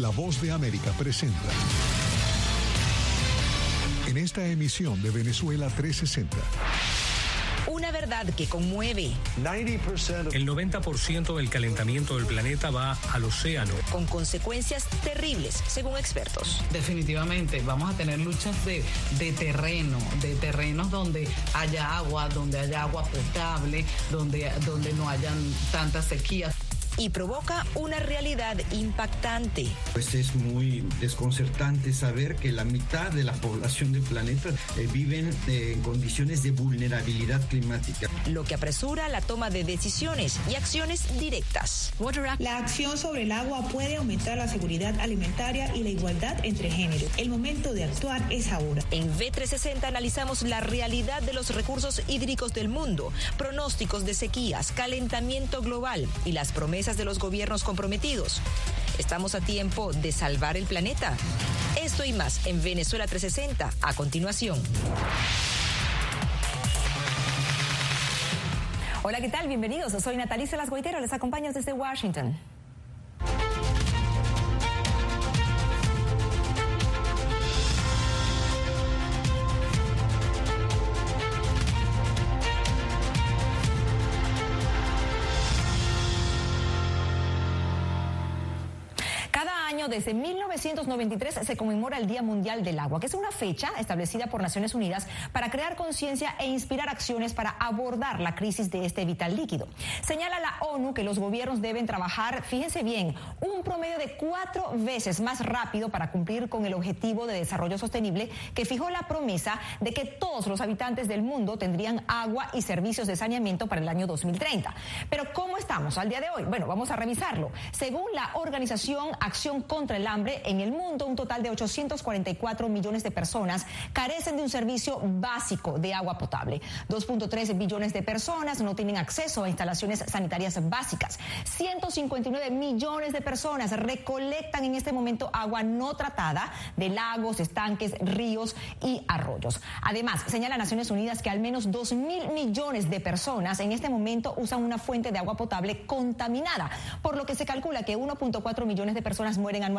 La Voz de América presenta. En esta emisión de Venezuela 360. Una verdad que conmueve. El 90% del calentamiento del planeta va al océano. Con consecuencias terribles, según expertos. Definitivamente, vamos a tener luchas de, de terreno, de terrenos donde haya agua, donde haya agua potable, donde, donde no hayan tantas sequías y provoca una realidad impactante. Pues es muy desconcertante saber que la mitad de la población del planeta eh, viven eh, en condiciones de vulnerabilidad climática. Lo que apresura la toma de decisiones y acciones directas. La acción sobre el agua puede aumentar la seguridad alimentaria y la igualdad entre géneros. El momento de actuar es ahora. En V360 analizamos la realidad de los recursos hídricos del mundo, pronósticos de sequías, calentamiento global y las promesas de los gobiernos comprometidos. Estamos a tiempo de salvar el planeta. Esto y más en Venezuela 360 a continuación. Hola, ¿qué tal? Bienvenidos. Soy Natalie Las Guaitero. Les acompaño desde Washington. Desde 1993 se conmemora el Día Mundial del Agua, que es una fecha establecida por Naciones Unidas para crear conciencia e inspirar acciones para abordar la crisis de este vital líquido. Señala la ONU que los gobiernos deben trabajar, fíjense bien, un promedio de cuatro veces más rápido para cumplir con el objetivo de desarrollo sostenible que fijó la promesa de que todos los habitantes del mundo tendrían agua y servicios de saneamiento para el año 2030. Pero ¿cómo estamos al día de hoy? Bueno, vamos a revisarlo. Según la organización Acción contra el hambre, en el mundo un total de 844 millones de personas carecen de un servicio básico de agua potable. 2.3 billones de personas no tienen acceso a instalaciones sanitarias básicas. 159 millones de personas recolectan en este momento agua no tratada de lagos, estanques, ríos y arroyos. Además, señala Naciones Unidas que al menos 2 mil millones de personas en este momento usan una fuente de agua potable contaminada, por lo que se calcula que 1.4 millones de personas mueren anualmente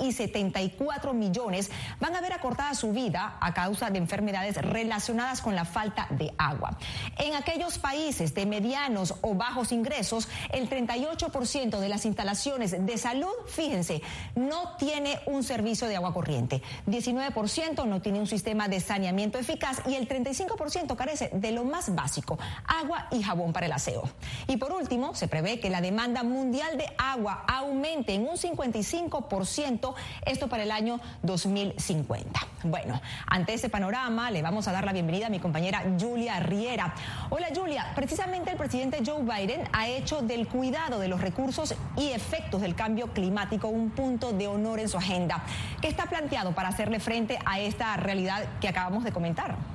y 74 millones van a ver acortada su vida a causa de enfermedades relacionadas con la falta de agua. En aquellos países de medianos o bajos ingresos, el 38% de las instalaciones de salud, fíjense, no tiene un servicio de agua corriente. 19% no tiene un sistema de saneamiento eficaz y el 35% carece de lo más básico, agua y jabón para el aseo. Y por último, se prevé que la demanda mundial de agua aumente en un 55 esto para el año 2050. Bueno, ante ese panorama le vamos a dar la bienvenida a mi compañera Julia Riera. Hola Julia, precisamente el presidente Joe Biden ha hecho del cuidado de los recursos y efectos del cambio climático un punto de honor en su agenda. ¿Qué está planteado para hacerle frente a esta realidad que acabamos de comentar?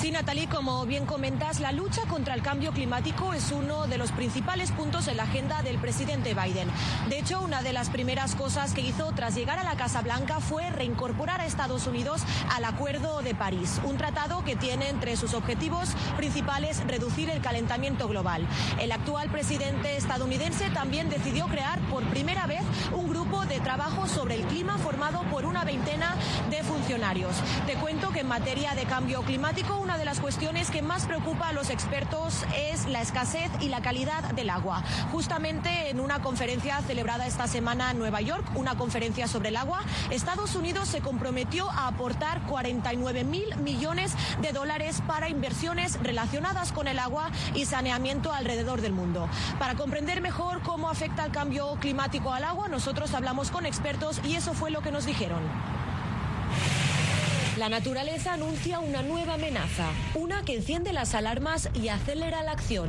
Sí, Natalie, como bien comentas, la lucha contra el cambio climático es uno de los principales puntos en la agenda del presidente Biden. De hecho, una de las primeras cosas que hizo tras llegar a la Casa Blanca fue reincorporar a Estados Unidos al Acuerdo de París, un tratado que tiene entre sus objetivos principales reducir el calentamiento global. El actual presidente estadounidense también decidió crear por primera vez un grupo de trabajo sobre el clima formado por una veintena de funcionarios. Te cuento que en materia de cambio climático, una de las cuestiones que más preocupa a los expertos es la escasez y la calidad del agua. Justamente en una conferencia celebrada esta semana en Nueva York, una conferencia sobre el agua, Estados Unidos se comprometió a aportar 49 mil millones de dólares para inversiones relacionadas con el agua y saneamiento alrededor del mundo. Para comprender mejor cómo afecta el cambio climático al agua, nosotros hablamos con expertos y eso fue lo que nos dijeron. La naturaleza anuncia una nueva amenaza, una que enciende las alarmas y acelera la acción.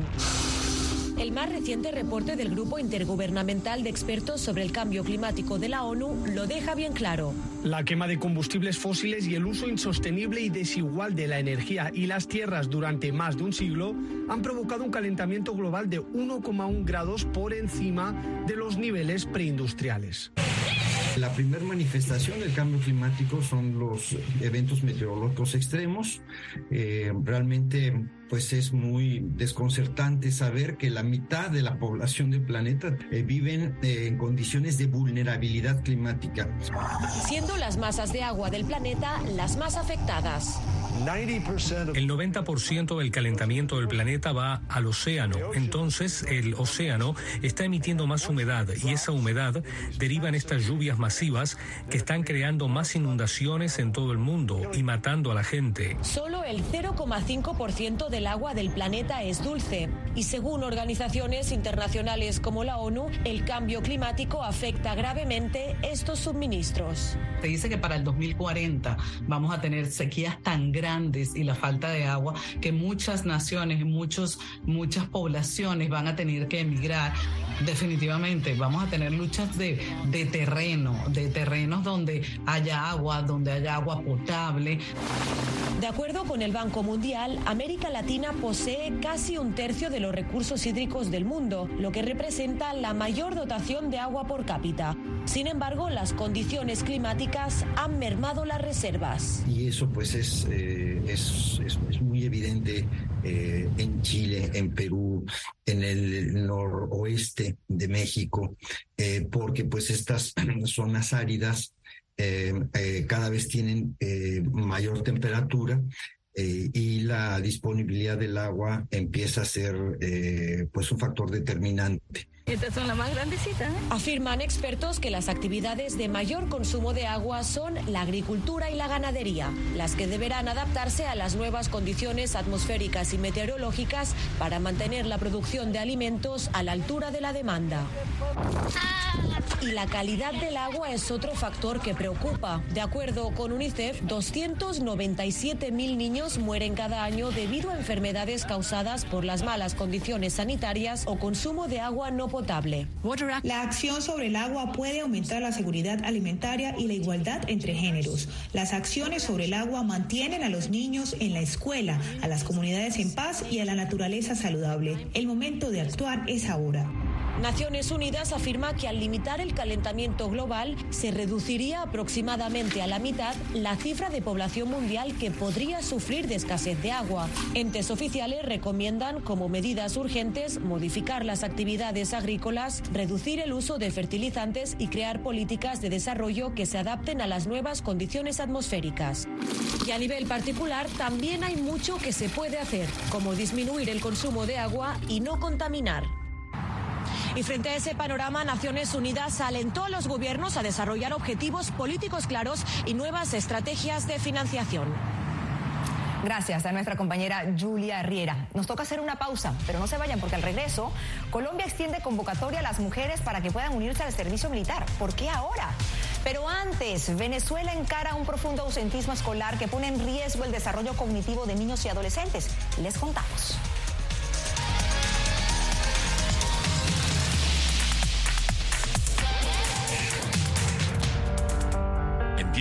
El más reciente reporte del Grupo Intergubernamental de Expertos sobre el Cambio Climático de la ONU lo deja bien claro. La quema de combustibles fósiles y el uso insostenible y desigual de la energía y las tierras durante más de un siglo han provocado un calentamiento global de 1,1 grados por encima de los niveles preindustriales. La primera manifestación del cambio climático son los eventos meteorológicos extremos. Eh, realmente pues es muy desconcertante saber que la mitad de la población del planeta eh, viven eh, en condiciones de vulnerabilidad climática. Siendo las masas de agua del planeta las más afectadas. El 90% del calentamiento del planeta va al océano. Entonces, el océano está emitiendo más humedad y esa humedad deriva en estas lluvias masivas que están creando más inundaciones en todo el mundo y matando a la gente. Solo el 0,5% del agua del planeta es dulce y según organizaciones internacionales como la ONU, el cambio climático afecta gravemente estos suministros. Se dice que para el 2040 vamos a tener sequías tan grandes y la falta de agua que muchas naciones muchos, muchas poblaciones van a tener que emigrar. Definitivamente vamos a tener luchas de, de terreno, de terrenos donde haya agua, donde haya agua potable. De acuerdo con el Banco Mundial, América Latina posee casi un tercio de los recursos hídricos del mundo, lo que representa la mayor dotación de agua por cápita. Sin embargo, las condiciones climáticas han mermado las reservas. Y eso pues es, eh, es, es, muy evidente eh, en Chile, en Perú, en el noroeste de México, eh, porque pues estas zonas áridas cada vez tienen mayor temperatura y la disponibilidad del agua empieza a ser pues un factor determinante. Estas son las más grandecitas. ¿eh? Afirman expertos que las actividades de mayor consumo de agua son la agricultura y la ganadería, las que deberán adaptarse a las nuevas condiciones atmosféricas y meteorológicas para mantener la producción de alimentos a la altura de la demanda. Y la calidad del agua es otro factor que preocupa. De acuerdo con UNICEF, 297 mil niños mueren cada año debido a enfermedades causadas por las malas condiciones sanitarias o consumo de agua no potable. La acción sobre el agua puede aumentar la seguridad alimentaria y la igualdad entre géneros. Las acciones sobre el agua mantienen a los niños en la escuela, a las comunidades en paz y a la naturaleza saludable. El momento de actuar es ahora. Naciones Unidas afirma que al limitar el calentamiento global se reduciría aproximadamente a la mitad la cifra de población mundial que podría sufrir de escasez de agua. Entes oficiales recomiendan como medidas urgentes modificar las actividades agrícolas, reducir el uso de fertilizantes y crear políticas de desarrollo que se adapten a las nuevas condiciones atmosféricas. Y a nivel particular también hay mucho que se puede hacer, como disminuir el consumo de agua y no contaminar. Y frente a ese panorama, Naciones Unidas alentó a los gobiernos a desarrollar objetivos políticos claros y nuevas estrategias de financiación. Gracias a nuestra compañera Julia Riera. Nos toca hacer una pausa, pero no se vayan porque al regreso Colombia extiende convocatoria a las mujeres para que puedan unirse al servicio militar. ¿Por qué ahora? Pero antes, Venezuela encara un profundo ausentismo escolar que pone en riesgo el desarrollo cognitivo de niños y adolescentes. Les contamos.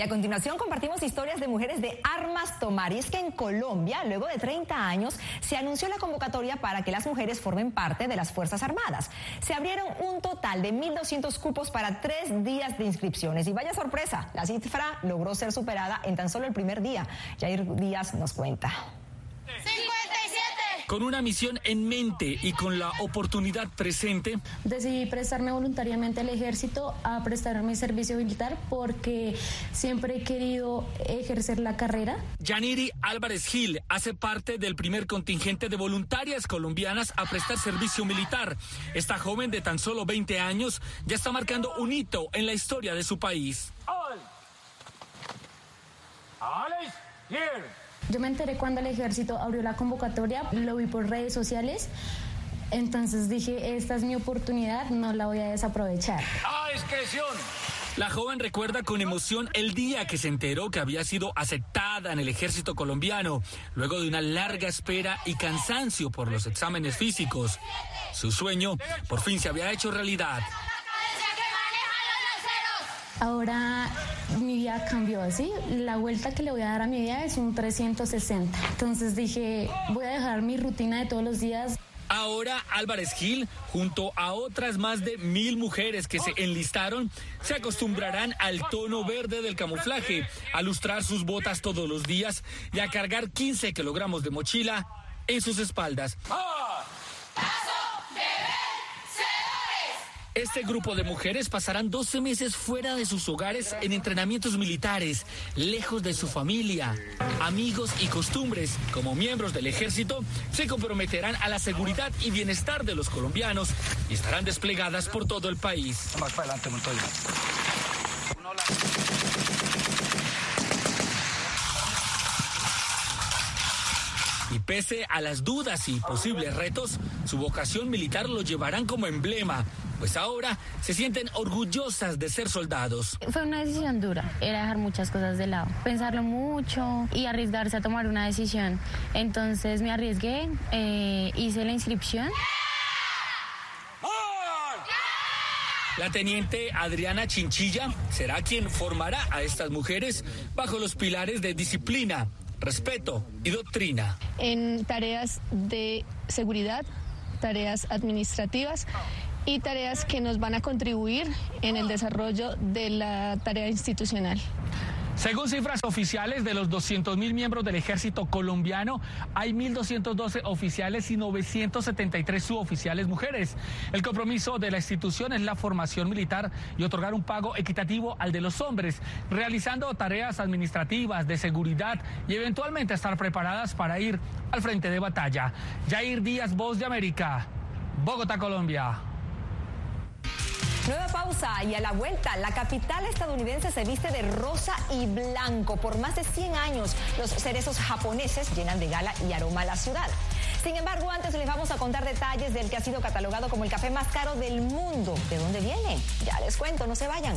Y a continuación compartimos historias de mujeres de armas tomar. Y es que en Colombia, luego de 30 años, se anunció la convocatoria para que las mujeres formen parte de las Fuerzas Armadas. Se abrieron un total de 1.200 cupos para tres días de inscripciones. Y vaya sorpresa, la cifra logró ser superada en tan solo el primer día. Jair Díaz nos cuenta. Con una misión en mente y con la oportunidad presente, decidí prestarme voluntariamente al ejército a prestar mi servicio militar porque siempre he querido ejercer la carrera. Yaniri Álvarez Gil hace parte del primer contingente de voluntarias colombianas a prestar servicio militar. Esta joven de tan solo 20 años ya está marcando un hito en la historia de su país. Yo me enteré cuando el ejército abrió la convocatoria, lo vi por redes sociales. Entonces dije, esta es mi oportunidad, no la voy a desaprovechar. La joven recuerda con emoción el día que se enteró que había sido aceptada en el ejército colombiano, luego de una larga espera y cansancio por los exámenes físicos. Su sueño por fin se había hecho realidad. Ahora mi vida cambió así. La vuelta que le voy a dar a mi vida es un 360. Entonces dije, voy a dejar mi rutina de todos los días. Ahora Álvarez Gil, junto a otras más de mil mujeres que se enlistaron, se acostumbrarán al tono verde del camuflaje, a lustrar sus botas todos los días y a cargar 15 kilogramos de mochila en sus espaldas. Este grupo de mujeres pasarán 12 meses fuera de sus hogares en entrenamientos militares, lejos de su familia, amigos y costumbres. Como miembros del ejército, se comprometerán a la seguridad y bienestar de los colombianos y estarán desplegadas por todo el país. Más para adelante, Montoya. Y pese a las dudas y posibles retos, su vocación militar lo llevarán como emblema, pues ahora se sienten orgullosas de ser soldados. Fue una decisión dura, era dejar muchas cosas de lado, pensarlo mucho y arriesgarse a tomar una decisión. Entonces me arriesgué, eh, hice la inscripción. La teniente Adriana Chinchilla será quien formará a estas mujeres bajo los pilares de disciplina, respeto y doctrina. En tareas de seguridad, tareas administrativas y tareas que nos van a contribuir en el desarrollo de la tarea institucional. Según cifras oficiales de los 200 mil miembros del ejército colombiano, hay 1.212 oficiales y 973 suboficiales mujeres. El compromiso de la institución es la formación militar y otorgar un pago equitativo al de los hombres, realizando tareas administrativas, de seguridad y eventualmente estar preparadas para ir al frente de batalla. Jair Díaz, Voz de América, Bogotá, Colombia. Nueva pausa y a la vuelta, la capital estadounidense se viste de rosa y blanco. Por más de 100 años, los cerezos japoneses llenan de gala y aroma a la ciudad. Sin embargo, antes les vamos a contar detalles del que ha sido catalogado como el café más caro del mundo. ¿De dónde viene? Ya les cuento, no se vayan.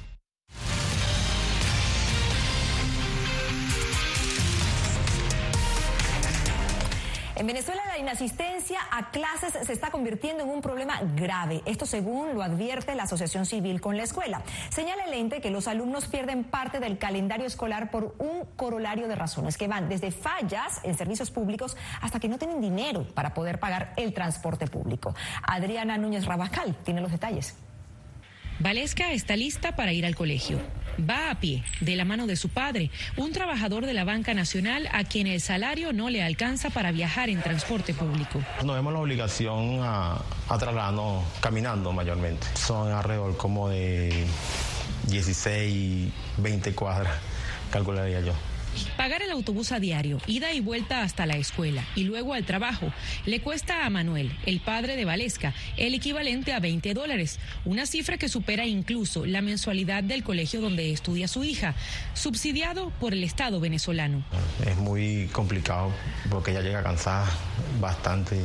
En Venezuela la inasistencia a clases se está convirtiendo en un problema grave. Esto según lo advierte la Asociación Civil con la escuela. Señala el ente que los alumnos pierden parte del calendario escolar por un corolario de razones que van desde fallas en servicios públicos hasta que no tienen dinero para poder pagar el transporte público. Adriana Núñez Rabascal tiene los detalles. Valesca está lista para ir al colegio. Va a pie, de la mano de su padre, un trabajador de la banca nacional a quien el salario no le alcanza para viajar en transporte público. Nos vemos la obligación a, a trasladarnos caminando mayormente. Son alrededor como de 16, 20 cuadras, calcularía yo. Pagar el autobús a diario, ida y vuelta hasta la escuela y luego al trabajo, le cuesta a Manuel, el padre de Valesca, el equivalente a 20 dólares, una cifra que supera incluso la mensualidad del colegio donde estudia su hija, subsidiado por el Estado venezolano. Es muy complicado porque ella llega cansada bastante.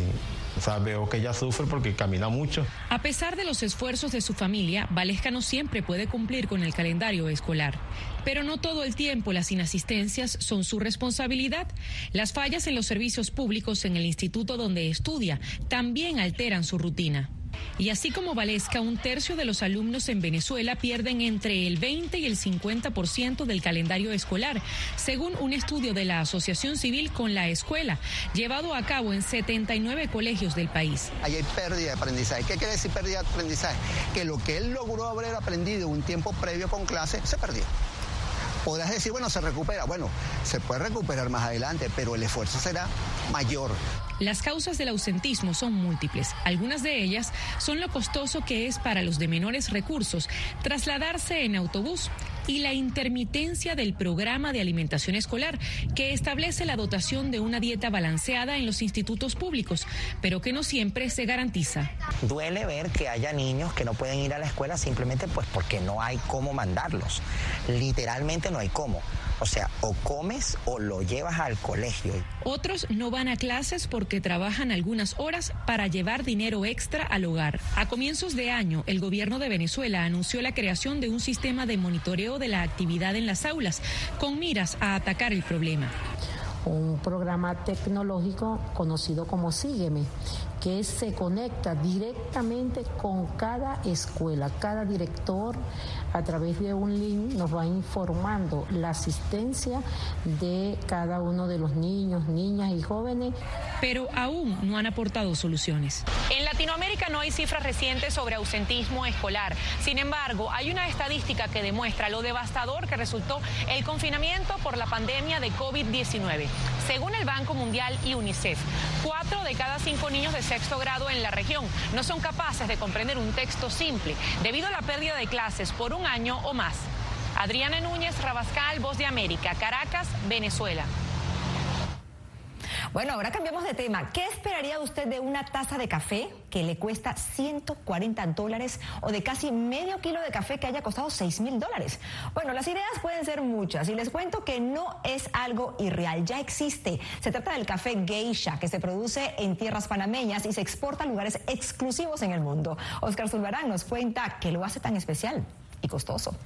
O sea, veo que ella sufre porque camina mucho. A pesar de los esfuerzos de su familia, Valesca no siempre puede cumplir con el calendario escolar. Pero no todo el tiempo las inasistencias son su responsabilidad. Las fallas en los servicios públicos en el instituto donde estudia también alteran su rutina. Y así como Valesca, un tercio de los alumnos en Venezuela pierden entre el 20 y el 50% del calendario escolar, según un estudio de la Asociación Civil con la Escuela, llevado a cabo en 79 colegios del país. Ahí hay pérdida de aprendizaje. ¿Qué quiere decir pérdida de aprendizaje? Que lo que él logró haber aprendido un tiempo previo con clase se perdió. Podrás decir, bueno, se recupera. Bueno, se puede recuperar más adelante, pero el esfuerzo será mayor. Las causas del ausentismo son múltiples. Algunas de ellas son lo costoso que es para los de menores recursos trasladarse en autobús y la intermitencia del programa de alimentación escolar que establece la dotación de una dieta balanceada en los institutos públicos, pero que no siempre se garantiza. Duele ver que haya niños que no pueden ir a la escuela simplemente pues porque no hay cómo mandarlos. Literalmente no hay cómo. O sea, o comes o lo llevas al colegio. Otros no van a clases porque trabajan algunas horas para llevar dinero extra al hogar. A comienzos de año, el gobierno de Venezuela anunció la creación de un sistema de monitoreo de la actividad en las aulas con miras a atacar el problema un programa tecnológico conocido como Sígueme, que se conecta directamente con cada escuela, cada director a través de un link nos va informando la asistencia de cada uno de los niños, niñas y jóvenes. Pero aún no han aportado soluciones. En Latinoamérica no hay cifras recientes sobre ausentismo escolar. Sin embargo, hay una estadística que demuestra lo devastador que resultó el confinamiento por la pandemia de COVID-19. Según el Banco Mundial y UNICEF, cuatro de cada cinco niños de sexto grado en la región no son capaces de comprender un texto simple debido a la pérdida de clases por un año o más. Adriana Núñez Rabascal, Voz de América, Caracas, Venezuela. Bueno, ahora cambiamos de tema. ¿Qué esperaría usted de una taza de café que le cuesta 140 dólares o de casi medio kilo de café que haya costado 6 mil dólares? Bueno, las ideas pueden ser muchas y les cuento que no es algo irreal, ya existe. Se trata del café geisha que se produce en tierras panameñas y se exporta a lugares exclusivos en el mundo. Oscar Zulbarán nos cuenta qué lo hace tan especial y costoso.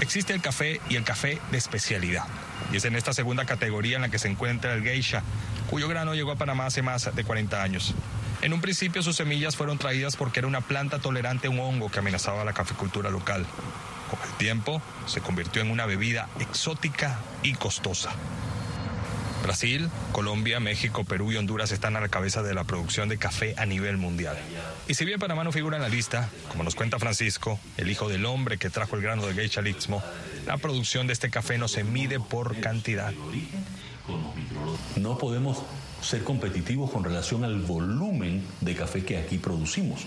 Existe el café y el café de especialidad. Y es en esta segunda categoría en la que se encuentra el geisha, cuyo grano llegó a Panamá hace más de 40 años. En un principio sus semillas fueron traídas porque era una planta tolerante a un hongo que amenazaba la caficultura local. Con el tiempo se convirtió en una bebida exótica y costosa. Brasil, Colombia, México, Perú y Honduras están a la cabeza de la producción de café a nivel mundial. Y si bien Panamá no figura en la lista, como nos cuenta Francisco, el hijo del hombre que trajo el grano de geisha al Istmo, la producción de este café no se mide por cantidad. No podemos ser competitivos con relación al volumen de café que aquí producimos,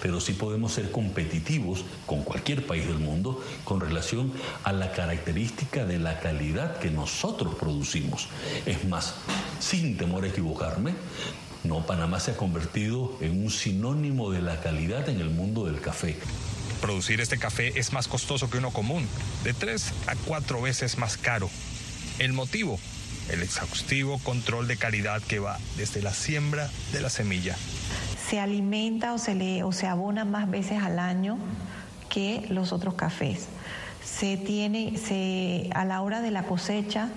pero sí podemos ser competitivos con cualquier país del mundo con relación a la característica de la calidad que nosotros producimos. Es más, sin temor a equivocarme, no, Panamá se ha convertido en un sinónimo de la calidad en el mundo del café. Producir este café es más costoso que uno común, de tres a cuatro veces más caro. El motivo, el exhaustivo control de calidad que va desde la siembra de la semilla. Se alimenta o se, le, o se abona más veces al año que los otros cafés. Se tiene, se, a la hora de la cosecha,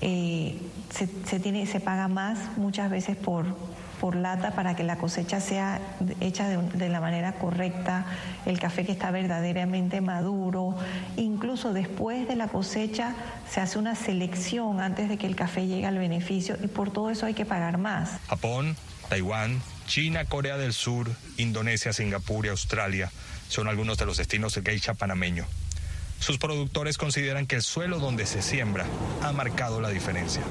eh, se, tiene, se paga más muchas veces por, por lata para que la cosecha sea hecha de, la manera correcta, el café que está verdaderamente maduro. Incluso después de la cosecha se hace una selección antes de que el café llegue al beneficio y por todo eso hay que pagar más. Japón, Taiwán, China, Corea del Sur, Indonesia, Singapur y Australia son algunos de los destinos del geisha panameño. Sus productores consideran que el suelo donde se siembra ha marcado la diferencia.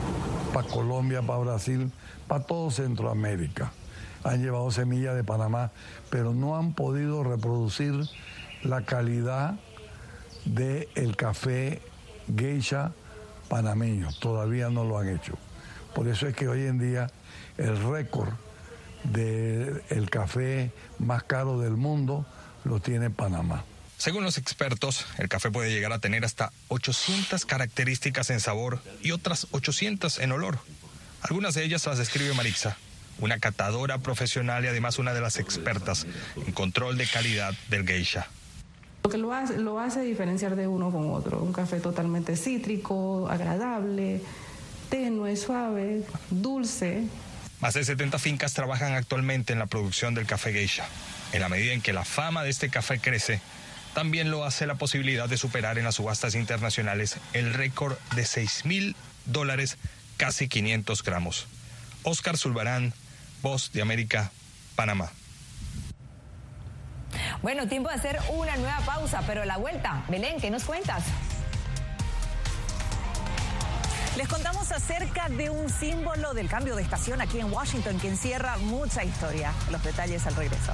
Para Colombia, para Brasil, para todo Centroamérica. Han llevado semillas de Panamá, pero no han podido reproducir la calidad del el café geisha panameño. Todavía no lo han hecho. Por eso es que hoy en día el récord del café más caro del mundo lo tiene Panamá. Según los expertos, el café puede llegar a tener hasta 800 características en sabor y otras 800 en olor. Algunas de ellas las describe Marixa, una catadora profesional y además una de las expertas en control de calidad del geisha. Lo que lo hace, lo hace diferenciar de uno con otro. Un café totalmente cítrico, agradable, tenue, suave, dulce. Más de 70 fincas trabajan actualmente en la producción del café geisha. En la medida en que la fama de este café crece, también lo hace la posibilidad de superar en las subastas internacionales el récord de 6 mil dólares, casi 500 gramos. Oscar Zulbarán, Voz de América, Panamá. Bueno, tiempo de hacer una nueva pausa, pero la vuelta, Belén, ¿qué nos cuentas? Les contamos acerca de un símbolo del cambio de estación aquí en Washington que encierra mucha historia. Los detalles al regreso.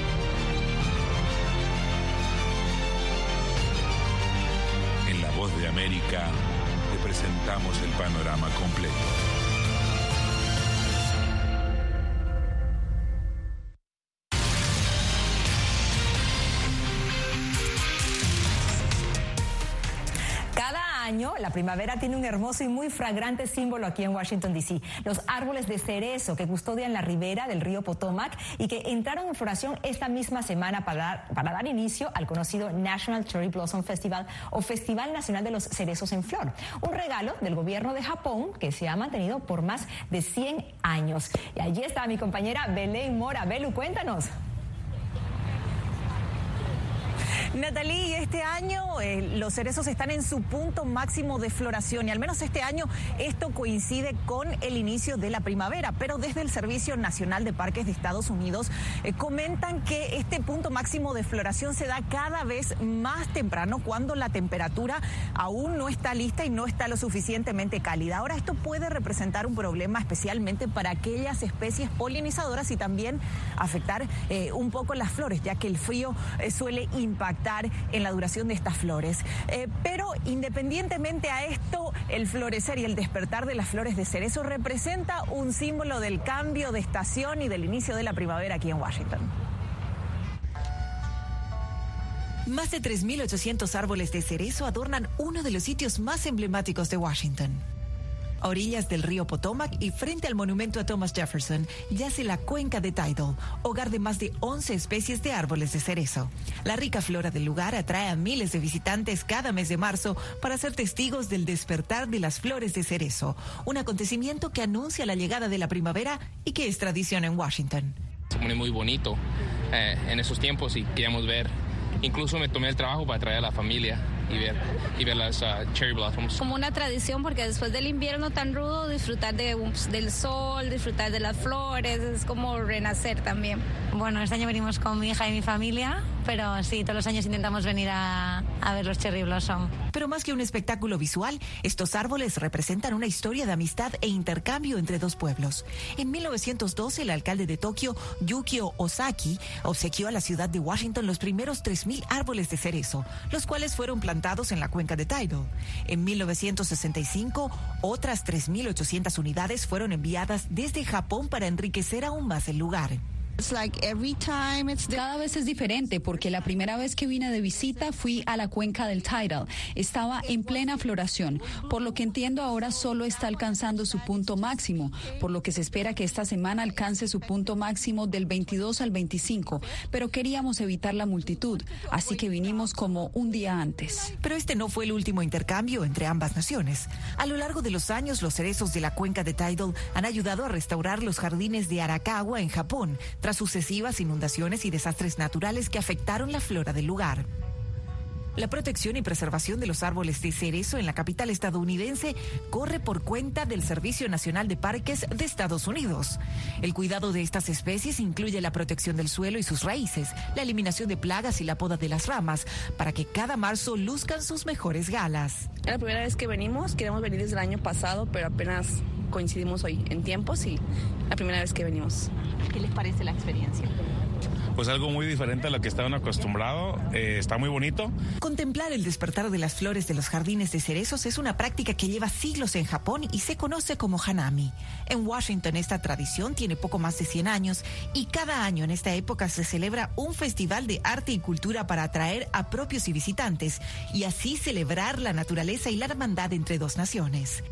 América te presentamos el panorama completo. La primavera tiene un hermoso y muy fragrante símbolo aquí en Washington, D.C. Los árboles de cerezo que custodian la ribera del río Potomac y que entraron en floración esta misma semana para dar, para dar inicio al conocido National Cherry Blossom Festival o Festival Nacional de los Cerezos en Flor. Un regalo del gobierno de Japón que se ha mantenido por más de 100 años. Y allí está mi compañera Belén Mora. Belu, cuéntanos. Natalie, este año eh, los cerezos están en su punto máximo de floración y al menos este año esto coincide con el inicio de la primavera, pero desde el Servicio Nacional de Parques de Estados Unidos eh, comentan que este punto máximo de floración se da cada vez más temprano cuando la temperatura aún no está lista y no está lo suficientemente cálida. Ahora esto puede representar un problema especialmente para aquellas especies polinizadoras y también afectar eh, un poco las flores, ya que el frío suele impactar en la duración de estas flores. Eh, pero independientemente a esto, el florecer y el despertar de las flores de cerezo representa un símbolo del cambio de estación y del inicio de la primavera aquí en Washington. Más de 3.800 árboles de cerezo adornan uno de los sitios más emblemáticos de Washington. A orillas del río Potomac y frente al monumento a Thomas Jefferson, yace la cuenca de Tidal, hogar de más de 11 especies de árboles de cerezo. La rica flora del lugar atrae a miles de visitantes cada mes de marzo para ser testigos del despertar de las flores de cerezo, un acontecimiento que anuncia la llegada de la primavera y que es tradición en Washington. Se pone muy bonito eh, en esos tiempos y queríamos ver. Incluso me tomé el trabajo para traer a la familia y ver, y ver las uh, cherry blossoms. Como una tradición porque después del invierno tan rudo, disfrutar de, del sol, disfrutar de las flores, es como renacer también. Bueno, este año venimos con mi hija y mi familia pero sí, todos los años intentamos venir a, ver los cherry blossom. Pero más que un espectáculo visual, estos árboles representan una historia de amistad e intercambio entre dos pueblos. En 1912, el alcalde de Tokio, Yukio Osaki, obsequió a la ciudad de Washington los primeros 3.000 árboles de cerezo, los cuales fueron plantados en la cuenca de Tidal. En 1965, otras 3.800 unidades fueron enviadas desde Japón para enriquecer aún más el lugar. Cada vez es diferente porque la primera vez que vine de visita fui a la cuenca del Tidal. Estaba en plena floración. Por lo que entiendo ahora solo está alcanzando su punto máximo, por lo que se espera que esta semana alcance su punto máximo del 22 al 25. Pero queríamos evitar la multitud, así que vinimos como un día antes. Pero este no fue el último intercambio entre ambas naciones. A lo largo de los años, los cerezos de la cuenca de Tidal han ayudado a restaurar los jardines de Arakawa en Japón sucesivas inundaciones y desastres naturales que afectaron la flora del lugar. La protección y preservación de los árboles de cerezo en la capital estadounidense corre por cuenta del Servicio Nacional de Parques de Estados Unidos. El cuidado de estas especies incluye la protección del suelo y sus raíces, la eliminación de plagas y la poda de las ramas, para que cada marzo luzcan sus mejores galas. Es la primera vez que venimos, queremos venir desde el año pasado, pero apenas coincidimos hoy en tiempos y la primera vez que venimos. ¿Qué les parece la experiencia? Pues algo muy diferente a lo que estaban acostumbrados. Eh, está muy bonito. Contemplar el despertar de las flores de los jardines de cerezos es una práctica que lleva siglos en Japón y se conoce como hanami. En Washington esta tradición tiene poco más de 100 años y cada año en esta época se celebra un festival de arte y cultura para atraer a propios y visitantes y así celebrar la naturaleza y la hermandad entre dos naciones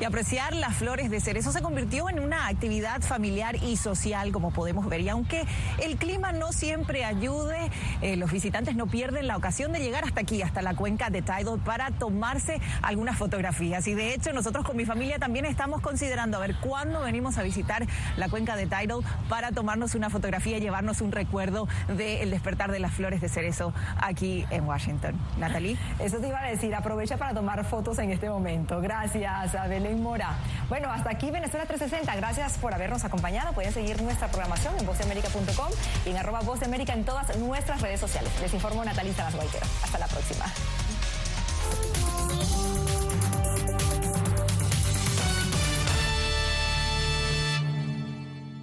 y apreciar las flores de cerezo se convirtió en una actividad familiar y social, como podemos ver. Y aunque el clima no siempre ayude, eh, los visitantes no pierden la ocasión de llegar hasta aquí, hasta la cuenca de Tidal, para tomarse algunas fotografías. Y de hecho, nosotros con mi familia también estamos considerando a ver cuándo venimos a visitar la cuenca de Tidal para tomarnos una fotografía y llevarnos un recuerdo del despertar de las flores de cerezo aquí en Washington. Natalie. Eso te iba a decir, aprovecha para tomar fotos en este momento. Gracias, Abel. Mora. Bueno, hasta aquí Venezuela 360. Gracias por habernos acompañado. Pueden seguir nuestra programación en voceamerica.com y en arroba voceamerica en todas nuestras redes sociales. Les informo Natalita Las Hasta la próxima.